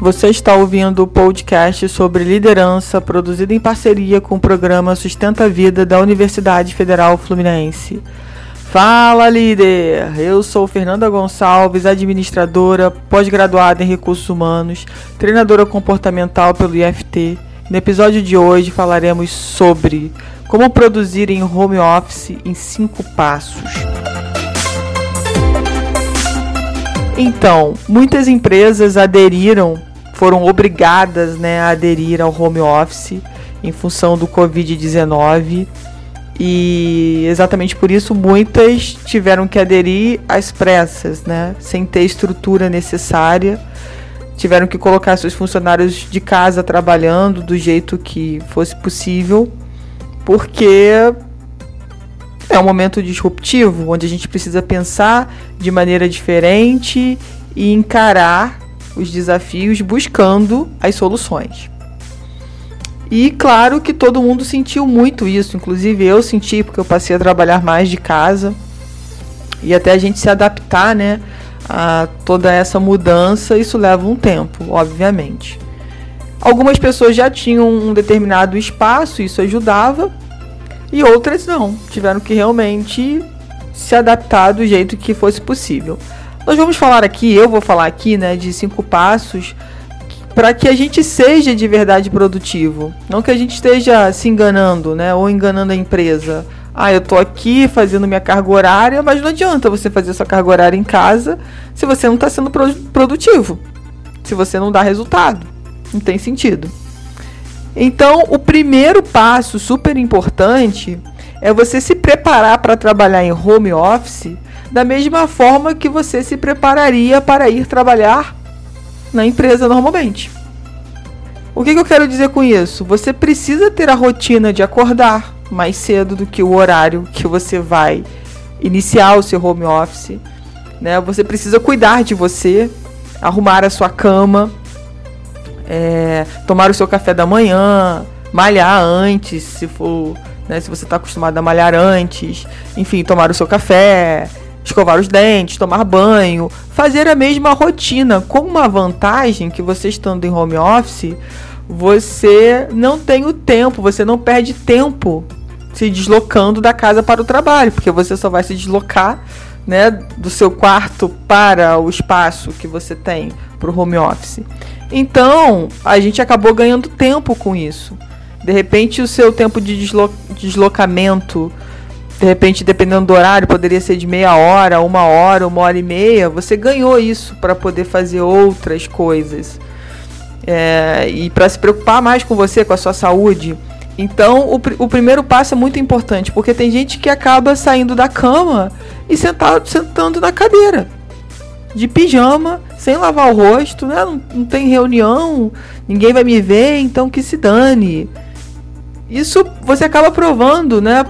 Você está ouvindo o podcast sobre liderança, produzido em parceria com o programa Sustenta a Vida da Universidade Federal Fluminense. Fala, líder! Eu sou Fernanda Gonçalves, administradora, pós-graduada em recursos humanos, treinadora comportamental pelo IFT. No episódio de hoje falaremos sobre como produzir em home office em cinco passos. Então, muitas empresas aderiram, foram obrigadas né, a aderir ao home office em função do Covid-19 e exatamente por isso muitas tiveram que aderir às pressas, né, sem ter estrutura necessária. Tiveram que colocar seus funcionários de casa trabalhando do jeito que fosse possível, porque é um momento disruptivo, onde a gente precisa pensar de maneira diferente e encarar os desafios buscando as soluções. E claro que todo mundo sentiu muito isso, inclusive eu senti, porque eu passei a trabalhar mais de casa e até a gente se adaptar, né, a toda essa mudança, isso leva um tempo, obviamente. Algumas pessoas já tinham um determinado espaço, isso ajudava, e outras não, tiveram que realmente se adaptar do jeito que fosse possível. Nós vamos falar aqui, eu vou falar aqui, né, de cinco passos para que a gente seja de verdade produtivo, não que a gente esteja se enganando, né, ou enganando a empresa. Ah, eu tô aqui fazendo minha carga horária, mas não adianta você fazer sua carga horária em casa se você não está sendo produtivo, se você não dá resultado. Não tem sentido. Então, o primeiro passo super importante é você se preparar para trabalhar em home office da mesma forma que você se prepararia para ir trabalhar na empresa normalmente. O que, que eu quero dizer com isso? Você precisa ter a rotina de acordar mais cedo do que o horário que você vai iniciar o seu home office. Né? Você precisa cuidar de você, arrumar a sua cama, é, tomar o seu café da manhã, malhar antes, se for, né, se você está acostumado a malhar antes, enfim, tomar o seu café, escovar os dentes, tomar banho, fazer a mesma rotina, com uma vantagem que você estando em home office, você não tem o tempo, você não perde tempo se deslocando da casa para o trabalho, porque você só vai se deslocar né, do seu quarto para o espaço que você tem para o home office. Então, a gente acabou ganhando tempo com isso. De repente, o seu tempo de deslo deslocamento, de repente, dependendo do horário, poderia ser de meia hora, uma hora, uma hora e meia. Você ganhou isso para poder fazer outras coisas. É, e para se preocupar mais com você, com a sua saúde. Então, o, o primeiro passo é muito importante, porque tem gente que acaba saindo da cama e sentado, sentando na cadeira de pijama, sem lavar o rosto, né? Não, não, tem reunião, ninguém vai me ver, então que se dane. Isso você acaba provando, né?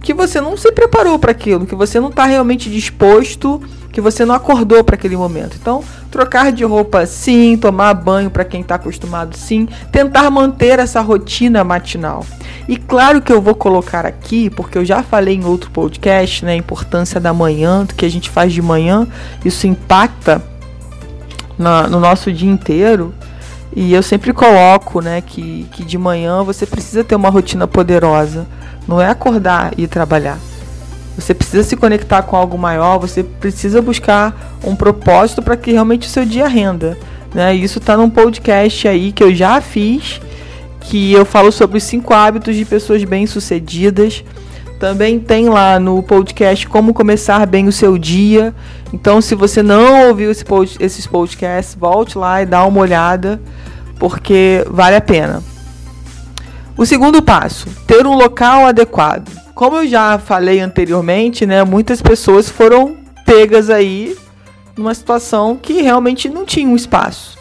Que você não se preparou para aquilo, que você não está realmente disposto, que você não acordou para aquele momento. Então, trocar de roupa sim, tomar banho para quem está acostumado sim, tentar manter essa rotina matinal. E claro que eu vou colocar aqui, porque eu já falei em outro podcast, né, a importância da manhã, do que a gente faz de manhã, isso impacta na, no nosso dia inteiro. E eu sempre coloco, né, que, que de manhã você precisa ter uma rotina poderosa. Não é acordar e trabalhar. Você precisa se conectar com algo maior, você precisa buscar um propósito para que realmente o seu dia renda. Né? Isso está num podcast aí que eu já fiz que eu falo sobre os cinco hábitos de pessoas bem-sucedidas. Também tem lá no podcast Como Começar Bem o Seu Dia. Então, se você não ouviu esse pod esses podcasts, volte lá e dá uma olhada, porque vale a pena. O segundo passo: ter um local adequado. Como eu já falei anteriormente, né, muitas pessoas foram pegas aí numa situação que realmente não tinha um espaço.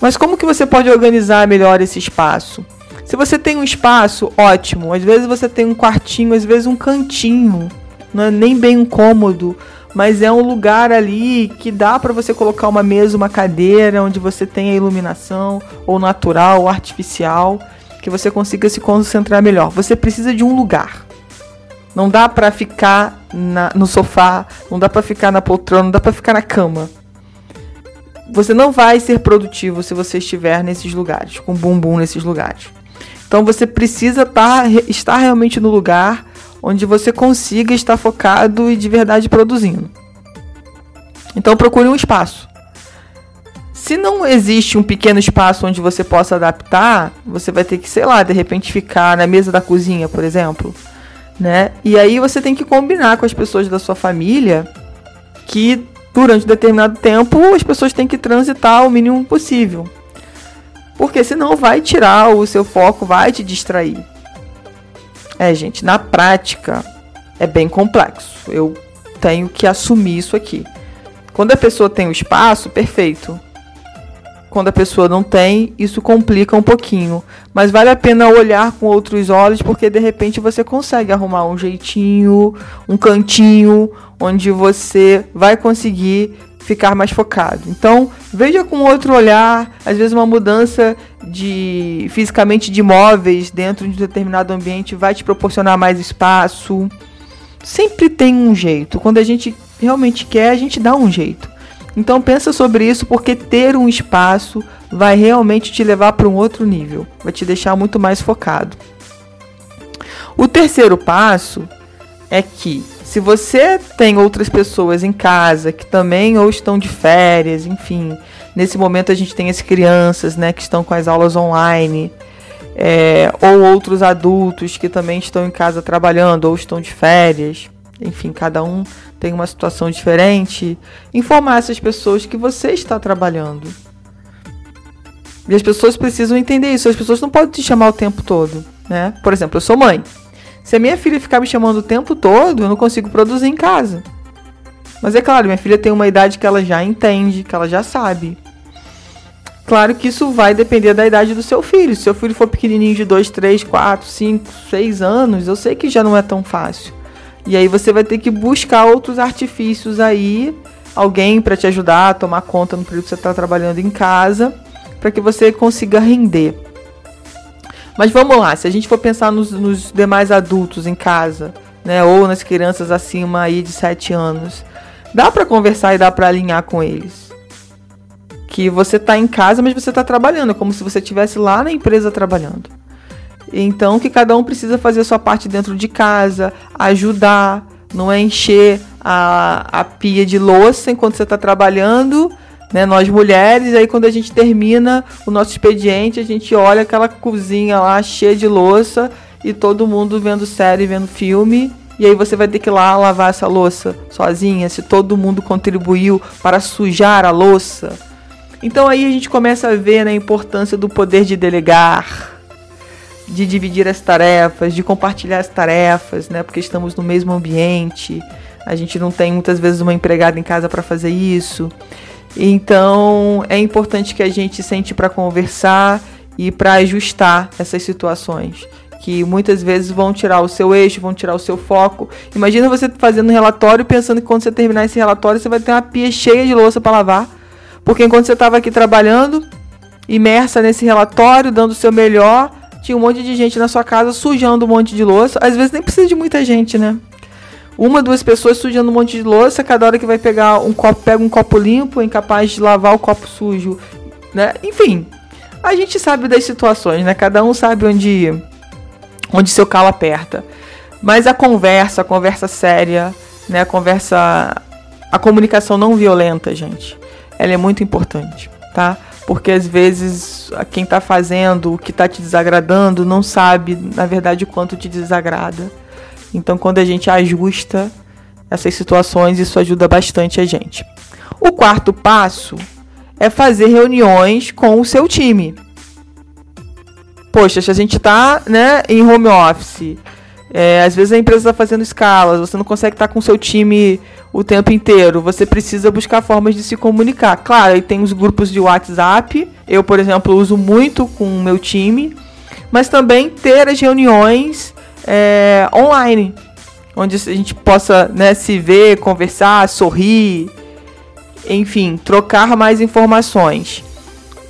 Mas como que você pode organizar melhor esse espaço? Se você tem um espaço, ótimo. Às vezes você tem um quartinho, às vezes um cantinho. Não é nem bem um cômodo, mas é um lugar ali que dá para você colocar uma mesa, uma cadeira, onde você tem a iluminação, ou natural, ou artificial, que você consiga se concentrar melhor. Você precisa de um lugar. Não dá para ficar na, no sofá, não dá para ficar na poltrona, não dá para ficar na cama você não vai ser produtivo se você estiver nesses lugares, com bumbum nesses lugares. Então você precisa tá, estar realmente no lugar onde você consiga estar focado e de verdade produzindo. Então procure um espaço. Se não existe um pequeno espaço onde você possa adaptar, você vai ter que, sei lá, de repente ficar na mesa da cozinha, por exemplo, né? E aí você tem que combinar com as pessoas da sua família que durante um determinado tempo as pessoas têm que transitar o mínimo possível. Porque senão vai tirar o seu foco, vai te distrair. É, gente, na prática é bem complexo. Eu tenho que assumir isso aqui. Quando a pessoa tem o espaço, perfeito. Quando a pessoa não tem, isso complica um pouquinho. Mas vale a pena olhar com outros olhos, porque de repente você consegue arrumar um jeitinho, um cantinho, onde você vai conseguir ficar mais focado. Então, veja com outro olhar, às vezes uma mudança de fisicamente de móveis dentro de um determinado ambiente vai te proporcionar mais espaço. Sempre tem um jeito. Quando a gente realmente quer, a gente dá um jeito. Então pensa sobre isso porque ter um espaço vai realmente te levar para um outro nível, vai te deixar muito mais focado. O terceiro passo é que se você tem outras pessoas em casa que também ou estão de férias, enfim, nesse momento a gente tem as crianças, né, que estão com as aulas online, é, ou outros adultos que também estão em casa trabalhando ou estão de férias, enfim, cada um tem uma situação diferente, informar essas pessoas que você está trabalhando. E as pessoas precisam entender isso. As pessoas não podem te chamar o tempo todo, né? Por exemplo, eu sou mãe. Se a minha filha ficar me chamando o tempo todo, eu não consigo produzir em casa. Mas é claro, minha filha tem uma idade que ela já entende, que ela já sabe. Claro que isso vai depender da idade do seu filho. Se seu filho for pequenininho de 2, 3, 4, 5, 6 anos, eu sei que já não é tão fácil. E aí você vai ter que buscar outros artifícios aí, alguém para te ajudar a tomar conta no período que você está trabalhando em casa, para que você consiga render. Mas vamos lá, se a gente for pensar nos, nos demais adultos em casa, né, ou nas crianças acima aí de 7 anos, dá para conversar e dá para alinhar com eles. Que você está em casa, mas você está trabalhando, é como se você estivesse lá na empresa trabalhando. Então, que cada um precisa fazer a sua parte dentro de casa, ajudar, não é encher a, a pia de louça enquanto você está trabalhando, né? Nós mulheres, aí quando a gente termina o nosso expediente, a gente olha aquela cozinha lá cheia de louça e todo mundo vendo série, vendo filme. E aí você vai ter que ir lá lavar essa louça sozinha, se todo mundo contribuiu para sujar a louça. Então aí a gente começa a ver né, a importância do poder de delegar de dividir as tarefas, de compartilhar as tarefas, né? Porque estamos no mesmo ambiente. A gente não tem muitas vezes uma empregada em casa para fazer isso. Então, é importante que a gente sente para conversar e para ajustar essas situações que muitas vezes vão tirar o seu eixo, vão tirar o seu foco. Imagina você fazendo um relatório pensando que quando você terminar esse relatório você vai ter uma pia cheia de louça para lavar, porque enquanto você estava aqui trabalhando, imersa nesse relatório, dando o seu melhor, tinha um monte de gente na sua casa sujando um monte de louça. Às vezes nem precisa de muita gente, né? Uma, duas pessoas sujando um monte de louça, cada hora que vai pegar um copo, pega um copo limpo, incapaz de lavar o copo sujo, né? Enfim, a gente sabe das situações, né? Cada um sabe onde onde seu calo aperta. Mas a conversa, a conversa séria, né? A conversa a comunicação não violenta, gente. Ela é muito importante, tá? porque às vezes quem está fazendo o que está te desagradando não sabe, na verdade, o quanto te desagrada. Então, quando a gente ajusta essas situações, isso ajuda bastante a gente. O quarto passo é fazer reuniões com o seu time. Poxa, se a gente está né, em home office, é, às vezes a empresa está fazendo escalas, você não consegue estar tá com o seu time o tempo inteiro. Você precisa buscar formas de se comunicar. Claro, aí tem os grupos de WhatsApp. Eu, por exemplo, uso muito com o meu time. Mas também ter as reuniões é, online. Onde a gente possa né, se ver, conversar, sorrir. Enfim, trocar mais informações.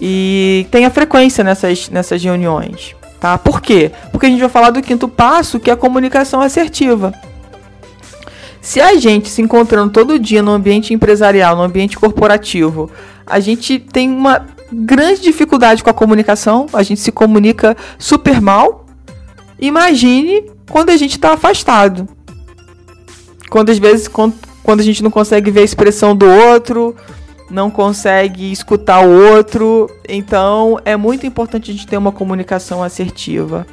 E tenha frequência nessas, nessas reuniões. Tá? Por quê? Porque a gente vai falar do quinto passo, que é a comunicação assertiva. Se a gente se encontrando todo dia no ambiente empresarial, no ambiente corporativo, a gente tem uma grande dificuldade com a comunicação, a gente se comunica super mal. Imagine quando a gente está afastado. Quando às vezes quando, quando a gente não consegue ver a expressão do outro, não consegue escutar o outro. Então é muito importante a gente ter uma comunicação assertiva.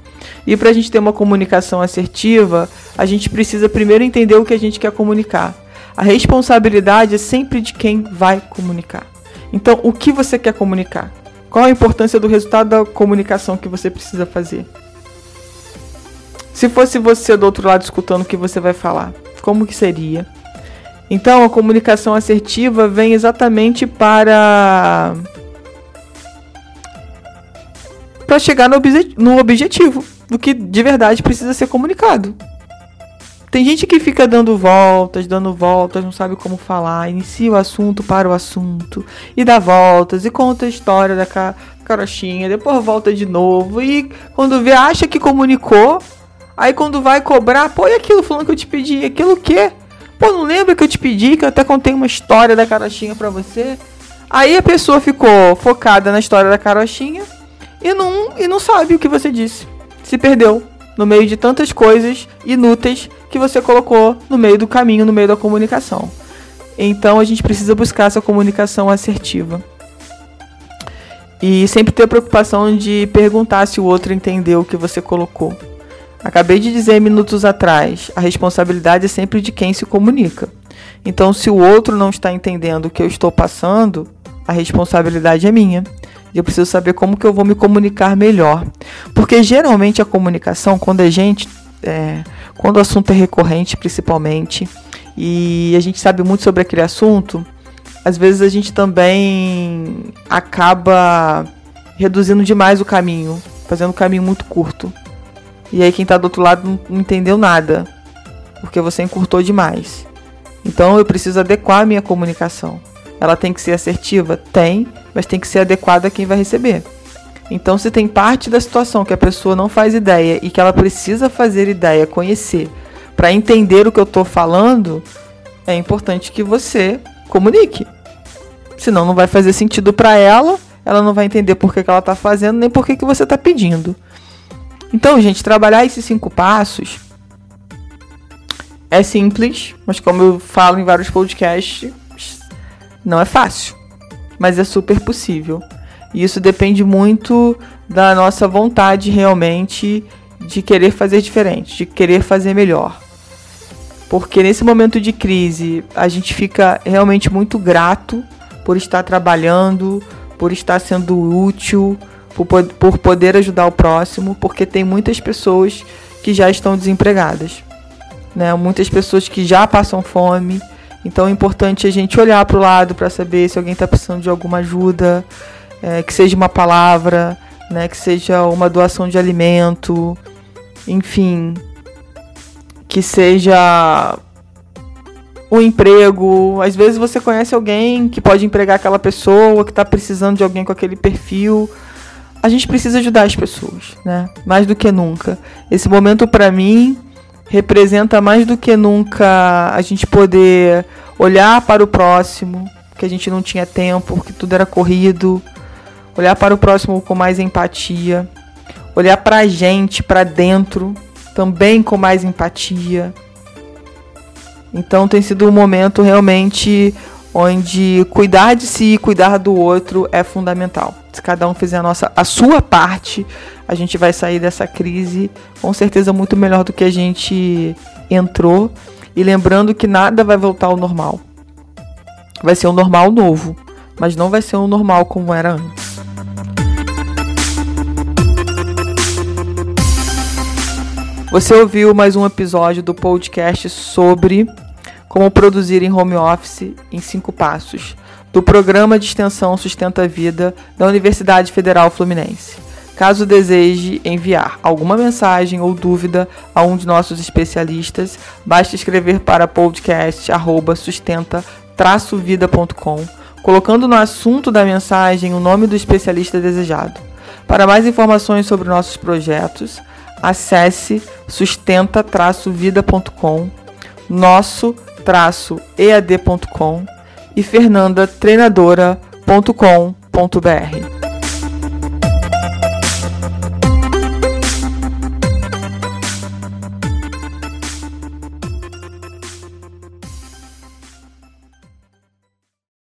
E para a gente ter uma comunicação assertiva, a gente precisa primeiro entender o que a gente quer comunicar. A responsabilidade é sempre de quem vai comunicar. Então, o que você quer comunicar? Qual a importância do resultado da comunicação que você precisa fazer? Se fosse você do outro lado escutando o que você vai falar, como que seria? Então, a comunicação assertiva vem exatamente para para chegar no, obje no objetivo do que de verdade precisa ser comunicado. Tem gente que fica dando voltas, dando voltas, não sabe como falar, inicia o assunto para o assunto, e dá voltas, e conta a história da ca carochinha, depois volta de novo, e quando vê, acha que comunicou, aí quando vai cobrar, pô, e aquilo falando que eu te pedi, aquilo o quê? Pô, não lembra que eu te pedi, que eu até contei uma história da carochinha pra você? Aí a pessoa ficou focada na história da carochinha e não, e não sabe o que você disse. Se perdeu no meio de tantas coisas inúteis que você colocou no meio do caminho, no meio da comunicação. Então a gente precisa buscar essa comunicação assertiva. E sempre ter a preocupação de perguntar se o outro entendeu o que você colocou. Acabei de dizer minutos atrás, a responsabilidade é sempre de quem se comunica. Então, se o outro não está entendendo o que eu estou passando, a responsabilidade é minha. Eu preciso saber como que eu vou me comunicar melhor. Porque geralmente a comunicação, quando a gente. É, quando o assunto é recorrente, principalmente, e a gente sabe muito sobre aquele assunto, às vezes a gente também acaba reduzindo demais o caminho, fazendo o caminho muito curto. E aí quem está do outro lado não, não entendeu nada, porque você encurtou demais. Então eu preciso adequar a minha comunicação. Ela tem que ser assertiva? Tem, mas tem que ser adequada a quem vai receber. Então, se tem parte da situação que a pessoa não faz ideia e que ela precisa fazer ideia, conhecer, para entender o que eu estou falando, é importante que você comunique. Senão, não vai fazer sentido para ela, ela não vai entender por que, que ela está fazendo, nem por que, que você está pedindo. Então, gente, trabalhar esses cinco passos é simples, mas como eu falo em vários podcasts, não é fácil, mas é super possível. E isso depende muito da nossa vontade realmente de querer fazer diferente, de querer fazer melhor. Porque nesse momento de crise, a gente fica realmente muito grato por estar trabalhando, por estar sendo útil, por, por poder ajudar o próximo, porque tem muitas pessoas que já estão desempregadas. Né? Muitas pessoas que já passam fome, então é importante a gente olhar para o lado para saber se alguém está precisando de alguma ajuda, é, que seja uma palavra, né, que seja uma doação de alimento, enfim, que seja um emprego. Às vezes você conhece alguém que pode empregar aquela pessoa, que está precisando de alguém com aquele perfil. A gente precisa ajudar as pessoas, né? Mais do que nunca. Esse momento para mim representa mais do que nunca a gente poder olhar para o próximo, que a gente não tinha tempo, porque tudo era corrido, olhar para o próximo com mais empatia, olhar para a gente, para dentro, também com mais empatia. Então tem sido um momento realmente onde cuidar de si e cuidar do outro é fundamental. Se cada um fizer a, nossa, a sua parte, a gente vai sair dessa crise com certeza muito melhor do que a gente entrou. E lembrando que nada vai voltar ao normal. Vai ser um normal novo, mas não vai ser um normal como era antes. Você ouviu mais um episódio do podcast sobre como produzir em home office em cinco passos, do programa de extensão Sustenta a Vida da Universidade Federal Fluminense. Caso deseje enviar alguma mensagem ou dúvida a um de nossos especialistas, basta escrever para podcast@sustenta-vida.com, colocando no assunto da mensagem o nome do especialista desejado. Para mais informações sobre nossos projetos, acesse sustenta-vida.com, nosso ead.com e fernanda treinadora www.cicred.com.br.